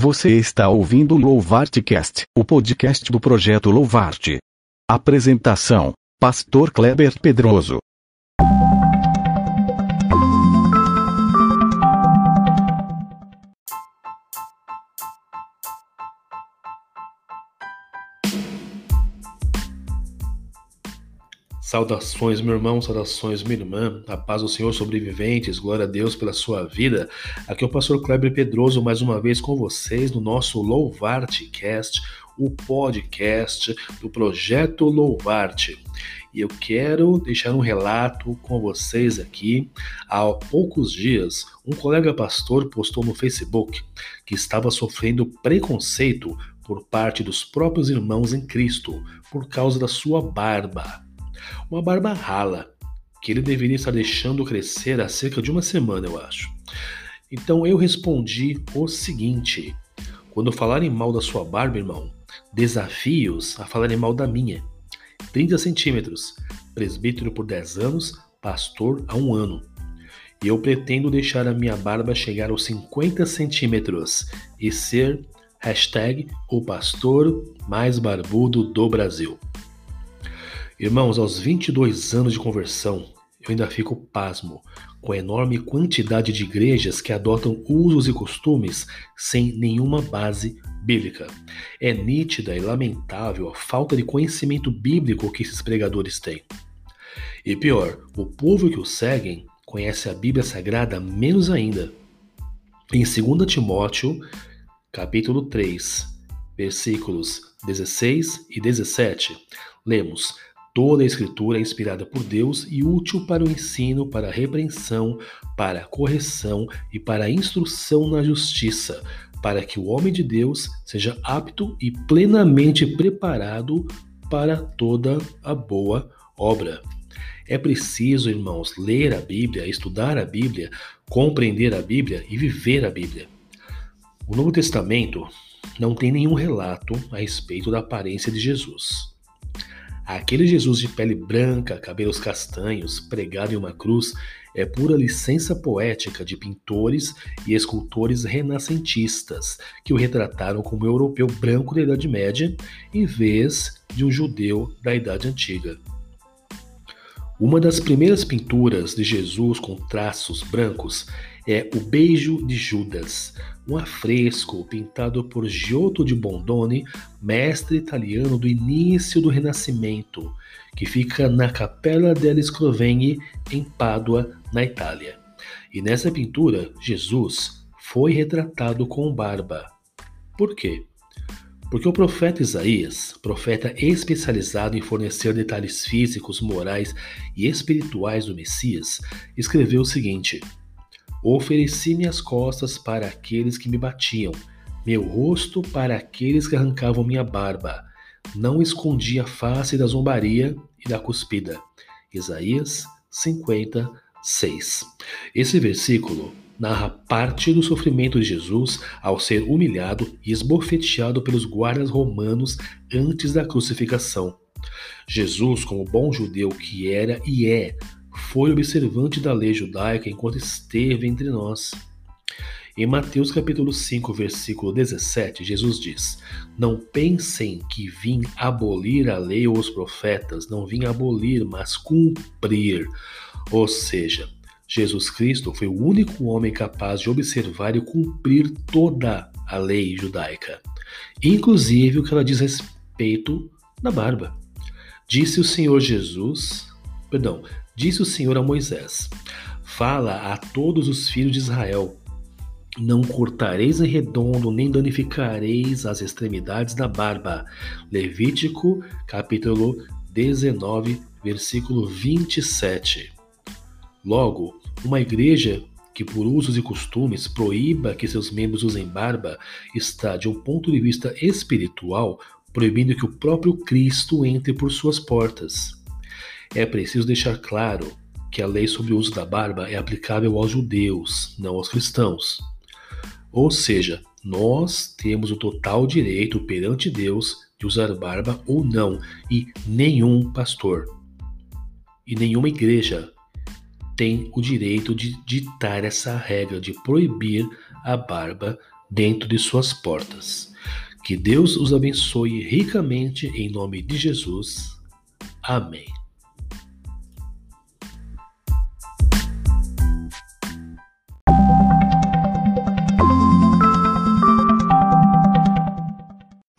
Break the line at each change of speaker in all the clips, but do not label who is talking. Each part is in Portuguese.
Você está ouvindo o Louvartcast, o podcast do projeto Louvarte. Apresentação: Pastor Kleber Pedroso.
Saudações, meu irmão, saudações, minha irmã, a paz do Senhor sobreviventes, glória a Deus pela sua vida. Aqui é o pastor Kleber Pedroso, mais uma vez com vocês no nosso Louvarte Cast, o podcast do projeto Louvarte. E eu quero deixar um relato com vocês aqui. Há poucos dias, um colega pastor postou no Facebook que estava sofrendo preconceito por parte dos próprios irmãos em Cristo por causa da sua barba uma barba rala, que ele deveria estar deixando crescer há cerca de uma semana, eu acho. Então eu respondi o seguinte: quando falarem mal da sua barba, irmão, desafios a falarem mal da minha. 30 centímetros, presbítero por 10 anos, pastor há um ano. E eu pretendo deixar a minha barba chegar aos 50 centímetros e ser hashtag o pastor mais barbudo do Brasil. Irmãos, aos 22 anos de conversão, eu ainda fico pasmo com a enorme quantidade de igrejas que adotam usos e costumes sem nenhuma base bíblica. É nítida e lamentável a falta de conhecimento bíblico que esses pregadores têm. E pior, o povo que os seguem conhece a Bíblia Sagrada menos ainda. Em 2 Timóteo, capítulo 3, versículos 16 e 17, lemos: Toda a Escritura é inspirada por Deus e útil para o ensino, para a repreensão, para a correção e para a instrução na justiça, para que o homem de Deus seja apto e plenamente preparado para toda a boa obra. É preciso, irmãos, ler a Bíblia, estudar a Bíblia, compreender a Bíblia e viver a Bíblia. O Novo Testamento não tem nenhum relato a respeito da aparência de Jesus. Aquele Jesus de pele branca, cabelos castanhos, pregado em uma cruz, é pura licença poética de pintores e escultores renascentistas que o retrataram como europeu branco da Idade Média em vez de um judeu da Idade Antiga. Uma das primeiras pinturas de Jesus com traços brancos é O Beijo de Judas, um afresco pintado por Giotto de Bondone, mestre italiano do início do Renascimento, que fica na Capella delle Scrovegni, em Pádua, na Itália. E nessa pintura, Jesus foi retratado com barba. Por quê? Porque o profeta Isaías, profeta especializado em fornecer detalhes físicos, morais e espirituais do Messias, escreveu o seguinte: Ofereci minhas costas para aqueles que me batiam, meu rosto para aqueles que arrancavam minha barba. Não escondi a face da zombaria e da cuspida. Isaías 56. Esse versículo narra parte do sofrimento de Jesus ao ser humilhado e esbofeteado pelos guardas romanos antes da crucificação. Jesus, como bom judeu que era e é, foi observante da lei judaica enquanto esteve entre nós. Em Mateus capítulo 5, versículo 17, Jesus diz: Não pensem que vim abolir a lei ou os profetas, não vim abolir, mas cumprir. Ou seja, Jesus Cristo foi o único homem capaz de observar e cumprir toda a lei judaica, inclusive o que ela diz respeito da barba. Disse o Senhor Jesus, perdão, Disse o Senhor a Moisés: Fala a todos os filhos de Israel: Não cortareis em redondo, nem danificareis as extremidades da barba. Levítico, capítulo 19, versículo 27. Logo, uma igreja que por usos e costumes proíba que seus membros usem barba está, de um ponto de vista espiritual, proibindo que o próprio Cristo entre por suas portas. É preciso deixar claro que a lei sobre o uso da barba é aplicável aos judeus, não aos cristãos. Ou seja, nós temos o total direito perante Deus de usar barba ou não, e nenhum pastor e nenhuma igreja tem o direito de ditar essa regra de proibir a barba dentro de suas portas. Que Deus os abençoe ricamente em nome de Jesus. Amém.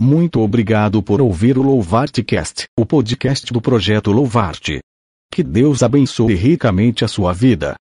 Muito obrigado por ouvir o Louvarte Cast, o podcast do projeto Louvarte. Que Deus abençoe ricamente a sua vida.